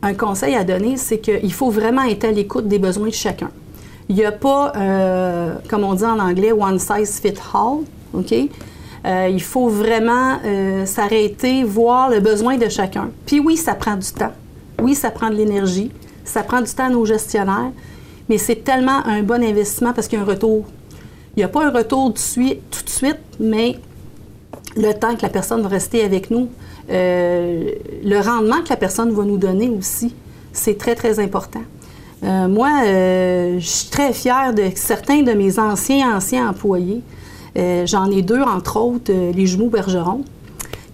un conseil à donner, c'est qu'il faut vraiment être à l'écoute des besoins de chacun. Il n'y a pas, euh, comme on dit en anglais, one size fit all. Euh, il faut vraiment euh, s'arrêter, voir le besoin de chacun. Puis oui, ça prend du temps. Oui, ça prend de l'énergie. Ça prend du temps à nos gestionnaires. Mais c'est tellement un bon investissement parce qu'il y a un retour. Il n'y a pas un retour tout de suite mais le temps que la personne va rester avec nous, euh, le rendement que la personne va nous donner aussi, c'est très, très important. Euh, moi, euh, je suis très fière de certains de mes anciens, anciens employés. J'en ai deux, entre autres, les jumeaux Bergeron,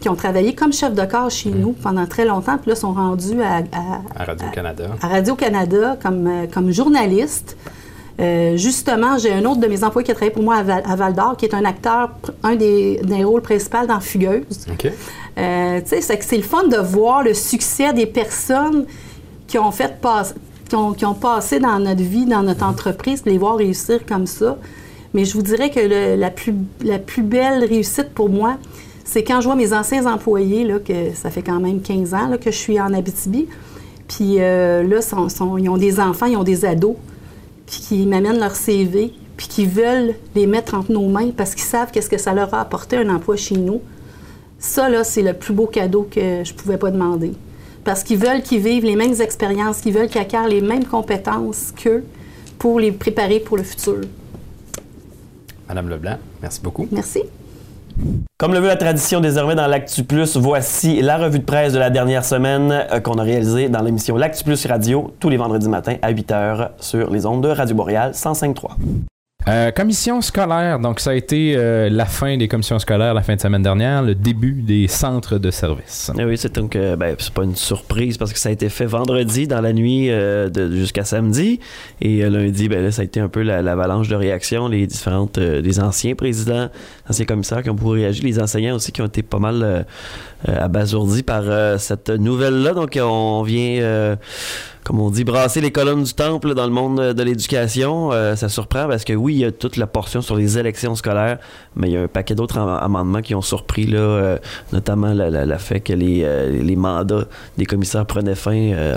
qui ont travaillé comme chef de corps chez nous pendant très longtemps, puis là, sont rendus à- à, À Radio-Canada. à Radio-Canada comme, comme journaliste. Euh, justement, j'ai un autre de mes employés qui a travaillé pour moi à, Val- à Val d'Or, qui est un acteur, un des, des rôles principaux dans Fugueuse. Euh, tu sais, c'est c'est le fun de voir le succès des personnes qui ont fait passe- qui ont, qui ont passé dans notre vie, dans notre entreprise, les voir réussir comme ça. Mais je vous dirais que le- la, plus, la plus belle réussite pour moi, c'est quand je vois mes anciens employés, là, que ça fait quand même 15 ans là, que je suis en Abitibi, puis euh, là, sont- sont- ils ont des enfants, ils ont des ados, puis qui m'amènent leur CV, puis qui veulent les mettre entre nos mains parce qu'ils savent qu'est-ce que ça leur a apporté un emploi chez nous. Ça, là, c'est le plus beau cadeau que je pouvais pas demander. Parce qu'ils veulent qu'ils vivent les mêmes expériences, qu'ils veulent qu'ils acquièrent les mêmes compétences qu'eux pour les préparer pour le futur. Madame Leblanc, merci beaucoup. Merci. Comme le veut la tradition désormais dans l'Actu Plus, voici la revue de presse de la dernière semaine euh, qu'on a réalisée dans l'émission L'Actu Plus Radio tous les vendredis matins à 8h sur les ondes de Radio Boréal 105.3. Euh, commission scolaire, donc ça a été euh, la fin des commissions scolaires la fin de semaine dernière, le début des centres de services. Eh oui, c'est donc euh, ben, c'est pas une surprise parce que ça a été fait vendredi dans la nuit euh, de- jusqu'à samedi. Et lundi ben là ça a été un peu la- l'avalanche de réactions les différentes les anciens présidents, anciens commissaires qui ont beaucoup réagi, les enseignants aussi qui ont été pas mal abasourdis par cette nouvelle là donc on vient comme on dit, brasser les colonnes du temple dans le monde de l'éducation, euh, ça surprend parce que oui, il y a toute la portion sur les élections scolaires, mais il y a un paquet d'autres am- amendements qui ont surpris, là, euh, notamment le, le- le fait que les, euh, les mandats des commissaires prenaient fin euh,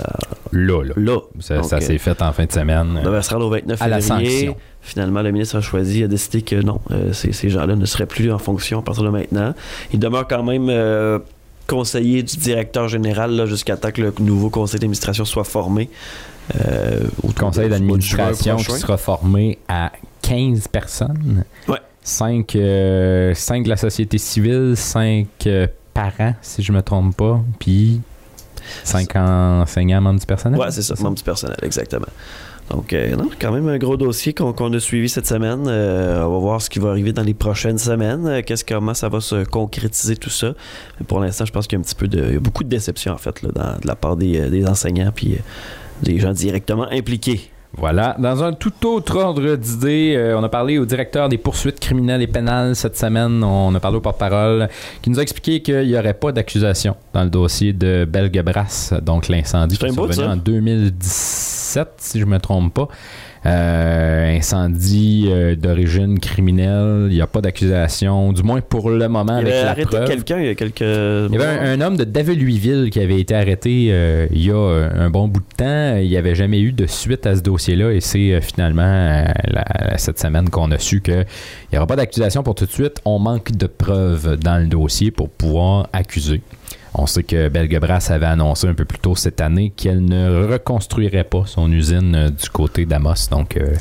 Là, là. là. Ça, Donc, ça euh, s'est fait en fin de semaine. on se rendre au 29 À la février. sanction. Finalement, le ministre a choisi, a décidé que non, euh, ces, ces gens-là ne seraient plus en fonction à partir de maintenant. Il demeure quand même euh, conseiller du directeur général là, jusqu'à temps que le nouveau conseil d'administration soit formé. Euh, au Le conseil d'administration qui sera formé à 15 personnes. Ouais. 5, de la société civile, 5 parents, si je me trompe pas, puis 5 enseignants membres du personnel. Ouais, c'est ça, membre du personnel, exactement. Donc, euh, non, quand même un gros dossier qu'on a suivi cette semaine. Euh, on va voir ce qui va arriver dans les prochaines semaines. Euh, Qu'est-ce comment ça va se concrétiser tout ça. Pour l'instant, je pense qu'il y a un petit peu de, il y a beaucoup de déception en fait là, dans- de la part des, euh, des enseignants puis euh, des gens directement impliqués. Voilà. Dans un tout autre ordre d'idées, euh, on a parlé au directeur des poursuites criminelles et pénales cette semaine. On a parlé au porte-parole qui nous a expliqué qu'il n'y aurait pas d'accusation dans le dossier de Belgebras, donc l'incendie qui est survenu en 2017, si je me trompe pas. Euh, incendie euh, d'origine criminelle, il n'y a pas d'accusation, du moins pour le moment Il avec avait la arrêté preuve. quelqu'un il y a quelques. Il y avait un, un homme de Daveluiville qui avait été arrêté euh, il y a un bon bout de temps. Il n'y avait jamais eu de suite à ce dossier-là et c'est finalement la- cette semaine qu'on a su qu'il n'y aura pas d'accusation pour tout de suite. On manque de preuves dans le dossier pour pouvoir accuser. On sait que Belgebras avait annoncé un peu plus tôt cette année qu'elle ne reconstruirait pas son usine euh, du côté d'Amos. Donc, euh,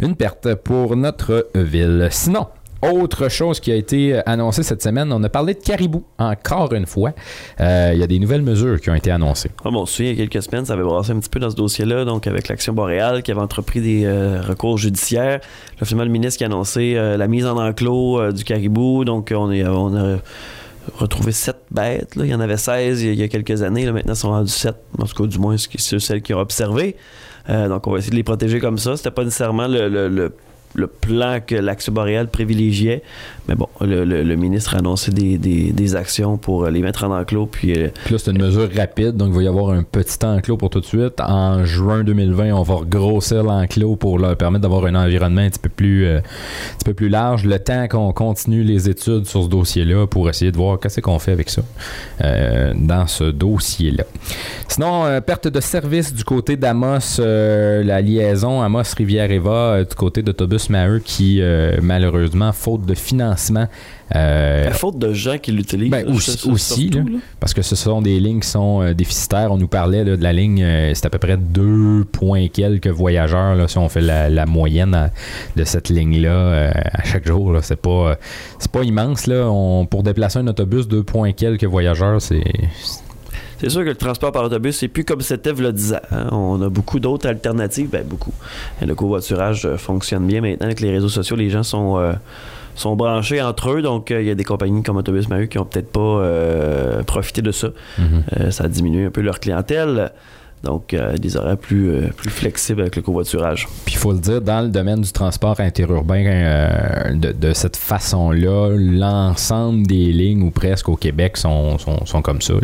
une perte pour notre ville. Sinon, autre chose qui a été euh, annoncée cette semaine, on a parlé de caribou encore une fois. Il y a des nouvelles mesures qui ont été annoncées. Ah, bon, on se souvient, il y a quelques semaines, ça avait brassé un petit peu dans ce dossier-là, donc avec l'Action Boréale qui avait entrepris des recours judiciaires. Là, finalement, le ministre qui a annoncé la mise en enclos du caribou. Donc, on, est, on a retrouvé sept bêtes. là. Il y en avait 16 il y a, quelques années. Là, maintenant, ils sont rendus 7. En tout cas, du moins, c'est celles qui ont observé. Euh, donc, on va essayer de les protéger comme ça. C'était pas nécessairement le- le plan que l'Action Boréale privilégiait. Mais bon, le, le- ministre a annoncé des, des- des actions pour euh, les mettre en enclos. Puis, euh, Puis là, c'est une mesure rapide, donc il va y avoir un petit enclos pour tout de suite. En juin 2020, on va regrossir l'enclos pour leur permettre d'avoir un environnement un petit peu plus, euh, petit peu plus large. Le temps qu'on continue les études sur ce dossier-là pour essayer de voir qu'est-ce qu'on fait avec ça dans ce dossier-là. Sinon, perte de service du côté d'Amos, la liaison Amos-Rivière-Eva du côté d'Autobus Qui, euh, malheureusement, faute de financement, euh, faute de gens qui l'utilisent. ben, aussi, c'est- c'est aussi, surtout, là, là. parce que ce sont des lignes qui sont euh, déficitaires. On nous parlait là, de la ligne, euh, c'est à peu près 2 points quelques voyageurs, là, si on fait la, la moyenne euh, de cette ligne-là à chaque jour. C'est pas, c'est pas immense. Là. On, pour déplacer un autobus, 2 points quelques voyageurs, c'est... C'est sûr que le transport par autobus, c'est plus comme c'était y a 10 ans. hein. On a beaucoup d'autres alternatives. Ben, beaucoup. Et le covoiturage euh, fonctionne bien maintenant avec les réseaux sociaux. Les gens sont, euh, sont branchés entre eux. Donc, euh, il y a des compagnies comme Autobus Maheu qui ont peut-être pas profité de ça. Euh, ça a diminué un peu leur clientèle. Donc, euh, des horaires plus, euh, plus flexibles avec le covoiturage. Puis il faut le dire, dans le domaine du transport interurbain, euh, de, cette façon-là, l'ensemble des lignes ou presque au Québec sont, sont, sont comme ça.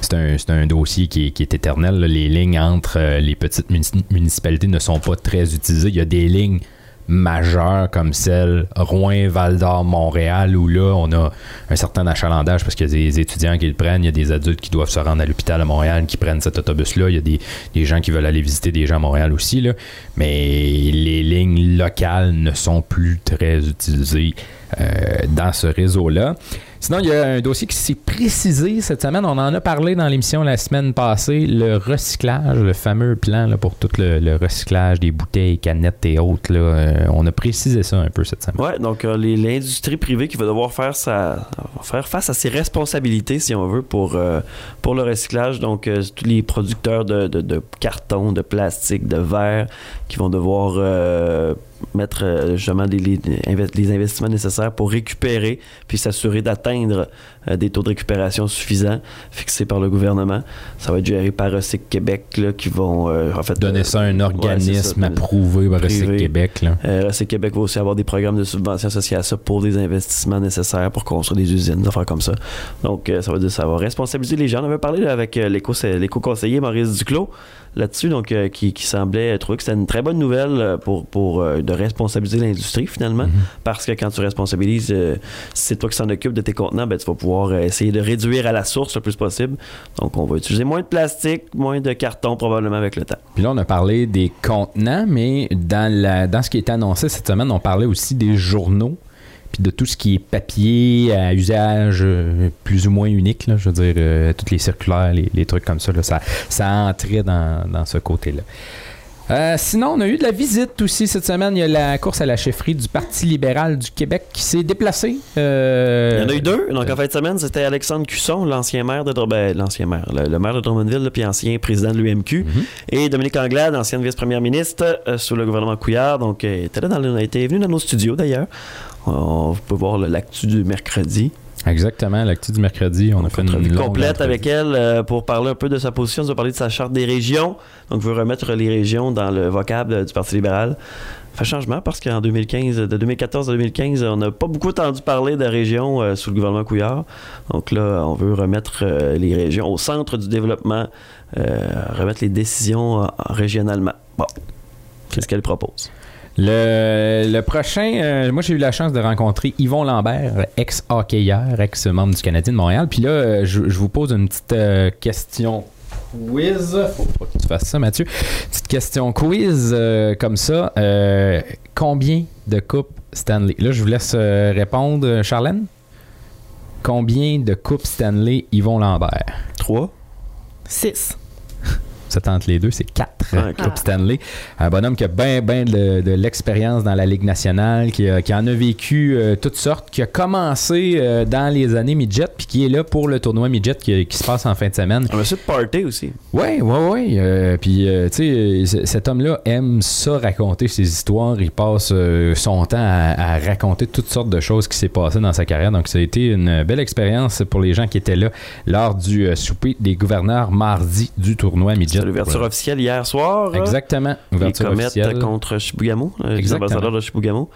C'est un, un dossier qui est, qui est éternel. Les lignes entre les petites munici- municipalités ne sont pas très utilisées. Il y a des lignes majeures comme celle Rouen, Val d'Or, Montréal, où là, on a un certain achalandage parce qu'il y a des étudiants qui le prennent, il y a des adultes qui doivent se rendre à l'hôpital à Montréal qui prennent cet autobus-là, il y a des, gens qui veulent aller visiter des gens à Montréal aussi, mais les lignes locales ne sont plus très utilisées euh, dans ce réseau-là. Sinon, il y a un dossier qui s'est précisé cette semaine. On en a parlé dans l'émission la semaine passée. Le recyclage, le fameux plan pour tout le, recyclage des bouteilles, canettes et autres. là. Euh, on a précisé ça un peu cette semaine. Ouais, donc euh, l'industrie privée qui va devoir faire, face à ses responsabilités, si on veut, pour, euh, le recyclage. Donc, tous les producteurs de, carton, de plastique, de verre, qui vont devoir mettre euh, justement les, les, inve- les investissements nécessaires pour récupérer puis s'assurer d'atteindre des taux de récupération suffisants fixés par le gouvernement. Ça va être géré par Recyc Québec là, qui vont euh, en fait Donner ça à un organisme ça. approuvé par Recyc. Québec. Là. Euh, Recyc Québec va aussi avoir des programmes de subvention associés à ça pour des investissements nécessaires pour construire des usines, des affaires comme ça. Donc, euh, ça va dire ça va responsabiliser les gens. On avait parlé là, avec euh, l'éco- l'éco-conseiller Maurice Duclos là-dessus, donc euh, qui, qui semblait trouver que c'était une très bonne nouvelle euh, pour, pour euh, de responsabiliser l'industrie finalement, parce que quand tu responsabilises, euh, si c'est toi qui s'en occupe de tes contenants, ben, tu vas pouvoir euh, essayer de réduire à la source le plus possible. Donc, on va utiliser moins de plastique, moins de carton probablement avec le temps. Puis là, on a parlé des contenants, mais dans, la, dans ce qui été annoncé cette semaine, on parlait aussi des journaux, puis de tout ce qui est papier à usage euh, plus ou moins unique. là. je veux dire, euh, toutes les circulaires, les, les trucs comme ça, là, ça, ça entrait dans, dans ce côté-là. Euh, sinon, on a eu de la visite aussi cette semaine. Il y a la course à la chefferie du Parti libéral du Québec qui s'est déplacée. Euh, Il y en a eu deux. Donc, en fin de semaine, c'était Alexandre Cusson, l'ancien maire de ben, l'ancien maire, le, le maire de Drummondville, puis ancien président de l'UMQ, et Dominique Anglade, ancienne vice-première ministre euh, sous le gouvernement Couillard. Donc, euh, était là dans était venu dans nos studios d'ailleurs. On peut voir le- l'actu du mercredi. Exactement, l'actu du mercredi. On a fait une longue complète avec elle euh, pour parler un peu de sa position. On a parlé de sa charte des régions. Donc, veut remettre les régions dans le vocable euh, du Parti libéral. Fait changement parce qu'en 2015, de 2014 à 2015, on n'a pas beaucoup entendu parler de régions euh, sous le gouvernement Couillard. Donc là, on veut remettre euh, les régions au centre du développement, remettre les décisions régionalement. Bon. Qu'est-ce qu'elle propose? Le, prochain, euh, moi j'ai eu la chance de rencontrer Yvon Lambert, ex-hockeyeur, ex-membre du Canadien de Montréal. Puis là, euh, je, vous pose une petite euh, question quiz. Faut pas que tu fasses ça, Mathieu. Petite question quiz comme ça. combien de coupes Stanley? Là, je vous laisse répondre, Charlène. Combien de coupes Stanley Yvon Lambert? Trois. Six. 7 entre les deux, c'est 4. Ah. Euh, Stanley. Un bonhomme qui a bien, bien de, l'expérience dans la Ligue nationale, qui, euh, en a vécu euh, toutes sortes, qui a commencé dans les années midget, puis qui est là pour le tournoi midget qui, se passe en fin de semaine. Un monsieur de party aussi. Oui, oui, oui. Puis, tu sais, cet homme-là aime ça raconter ses histoires. Il passe son temps à, à, raconter toutes sortes de choses qui s'est passées dans sa carrière. Donc, ça a été une belle expérience pour les gens qui étaient là lors du souper des gouverneurs mardi du tournoi midget c'est l'ouverture Voilà. officielle hier soir. Exactement. Les Ouverture comètes officielle. contre Shibugamo, euh, les ambassadeurs de Shibugamo.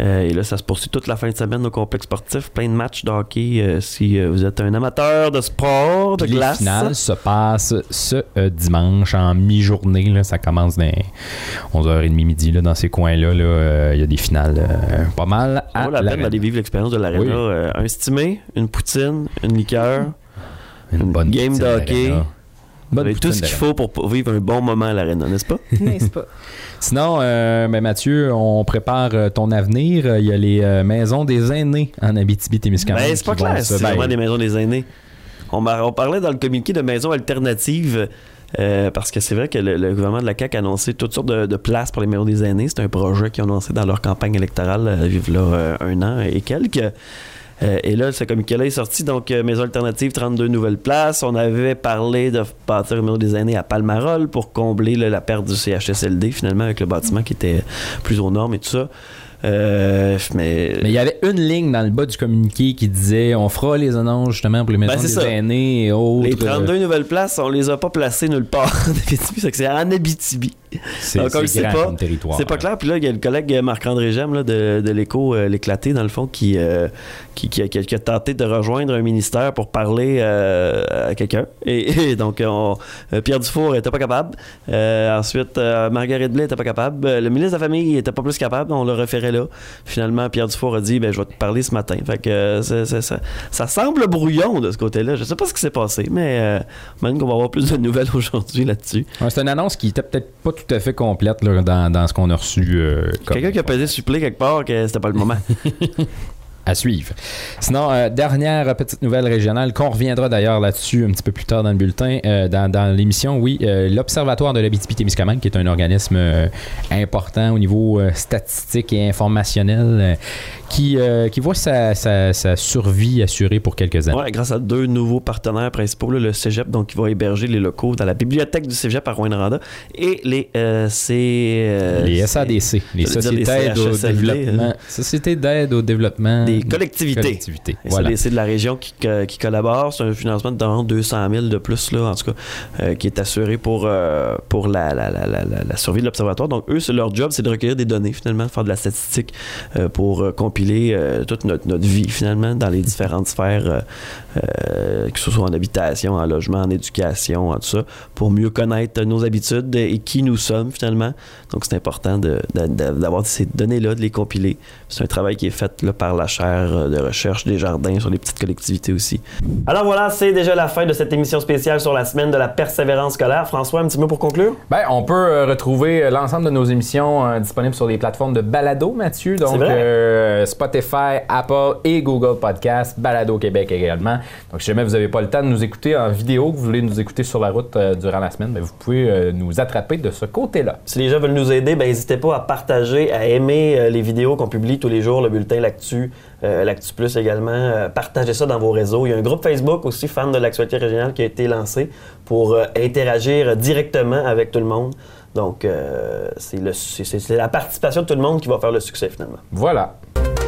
Euh, et là, ça se poursuit toute la fin de semaine au complexe sportif. Plein de matchs de hockey. euh, si euh, vous êtes un amateur de sport, de Puis les glace. finales se passent ce dimanche en mi-journée. Ça commence dans 11h30 midi là, dans ces coins-là. là. Il y a des finales pas mal. À vaut la peine d'aller vivre l'expérience de l'aréna. Oui. Un stimé, une poutine, une liqueur. Une bonne game de hockey. Vous avez tout ce qu'il faut pour vivre un bon moment à l'aréna, n'est-ce pas? N'est-ce pas? Sinon, euh, ben, Mathieu, on prépare euh, ton avenir. Il y a les euh, maisons des aînés en Abitibi-Témiscamingue. Ben, c'est pas clair, c'est ben, vraiment des maisons des aînés. On, m'a- on parlait dans le communiqué de maisons alternatives. euh, parce que c'est vrai que le, le gouvernement de la CAQ a annoncé toutes sortes de, de places pour les maisons des aînés. C'est un projet qu'ils ont lancé dans leur campagne électorale euh, là, euh, un an et quelques. Euh, et là, ce communiqué-là est sorti. Donc, euh, Maison Alternative, 32 nouvelles places. On avait parlé de bâtir une maison des aînés à Palmarol pour combler là, la perte du CHSLD, finalement, avec le bâtiment qui était plus aux normes et tout ça. Euh, mais Mais il y avait une ligne dans le bas du communiqué qui disait on fera les annonces justement pour les maisons Ben, c'est des ça. aînés et autres. les 32 nouvelles places, on les a pas placées nulle part en Abitibi. C'est en Abitibi. C'est grand pas. comme territoire. C'est pas clair. Puis là, il y a le collègue Marc-André Gem là, de, de l'écho, euh, l'éclaté, dans le fond, qui, euh, qui, qui a, qui tenté de rejoindre un ministère pour parler euh, à quelqu'un. Et, et donc, on- Pierre Dufour était pas capable. Ensuite, Marguerite Blais était pas capable. Le ministre de la Famille était pas plus capable. On le référait là. Finalement, Pierre Dufour a dit ben, Je vais te parler ce matin. Fait que c'est- c'est- ça, ça semble brouillon de ce côté-là. Je sais pas ce qui s'est passé, mais même qu'on va avoir plus de nouvelles aujourd'hui là-dessus. Ouais, c'est une annonce qui était peut-être pas tout à fait complète là, dans, dans ce qu'on a reçu. euh, Quelqu'un qui a pesé supplé quelque part que c'était pas le moment. à suivre. Sinon, euh, dernière petite nouvelle régionale, qu'on reviendra d'ailleurs là-dessus un petit peu plus tard dans le bulletin, euh, dans, dans l'émission, oui, euh, l'Observatoire de l'Abitibi-Témiscamingue, qui est un organisme important au niveau statistique et informationnel, qui, euh, qui voit sa, sa- sa survie assurée pour quelques années. Ouais, grâce à deux nouveaux partenaires principaux, là, le Cégep, donc qui va héberger les locaux dans la bibliothèque du Cégep à Rouyn-Noranda, et les euh, C, euh, Les SADC, les Sociétés d'aide au développement. Sociétés d'aide au développement. des collectivités. collectivités. Voilà. C'est de la région qui, qui collabore. C'est un financement d'environ 200 000 de plus, là, en tout cas, qui est assuré pour, pour la, la, la, la, survie de l'Observatoire. Donc, eux, leur job, c'est de recueillir des données, finalement, de faire de la statistique pour euh, compiler euh, toute notre, notre vie, finalement, dans les différentes sphères, euh, euh, que ce soit en habitation, en logement, en éducation, en tout ça, pour mieux connaître nos habitudes et qui nous sommes, finalement. Donc, c'est important d'avoir ces données-là, de les compiler. C'est un travail qui est fait là, par la chaire de recherche des jardins sur les petites collectivités aussi. Alors voilà, c'est déjà la fin de cette émission spéciale sur la semaine de la persévérance scolaire. François, un petit mot pour conclure? Ben, on peut retrouver l'ensemble de nos émissions disponibles sur les plateformes de balado, Mathieu. Donc, Spotify, Apple et Google Podcast, Balado Québec également. Donc, si jamais vous n'avez pas le temps de nous écouter en vidéo, que vous voulez nous écouter sur la route euh, durant la semaine, ben, vous pouvez euh, nous attraper de ce côté-là. Si les gens veulent nous aider, ben, n'hésitez pas à partager, à aimer euh, les vidéos qu'on publie tous les jours, le bulletin L'Actu, L'Actu Plus également. Partagez ça dans vos réseaux. Il y a un groupe Facebook aussi, fan de l'actualité régionale, qui a été lancé pour interagir directement avec tout le monde. Donc, euh, c'est la participation de tout le monde qui va faire le succès finalement. Voilà. Bye.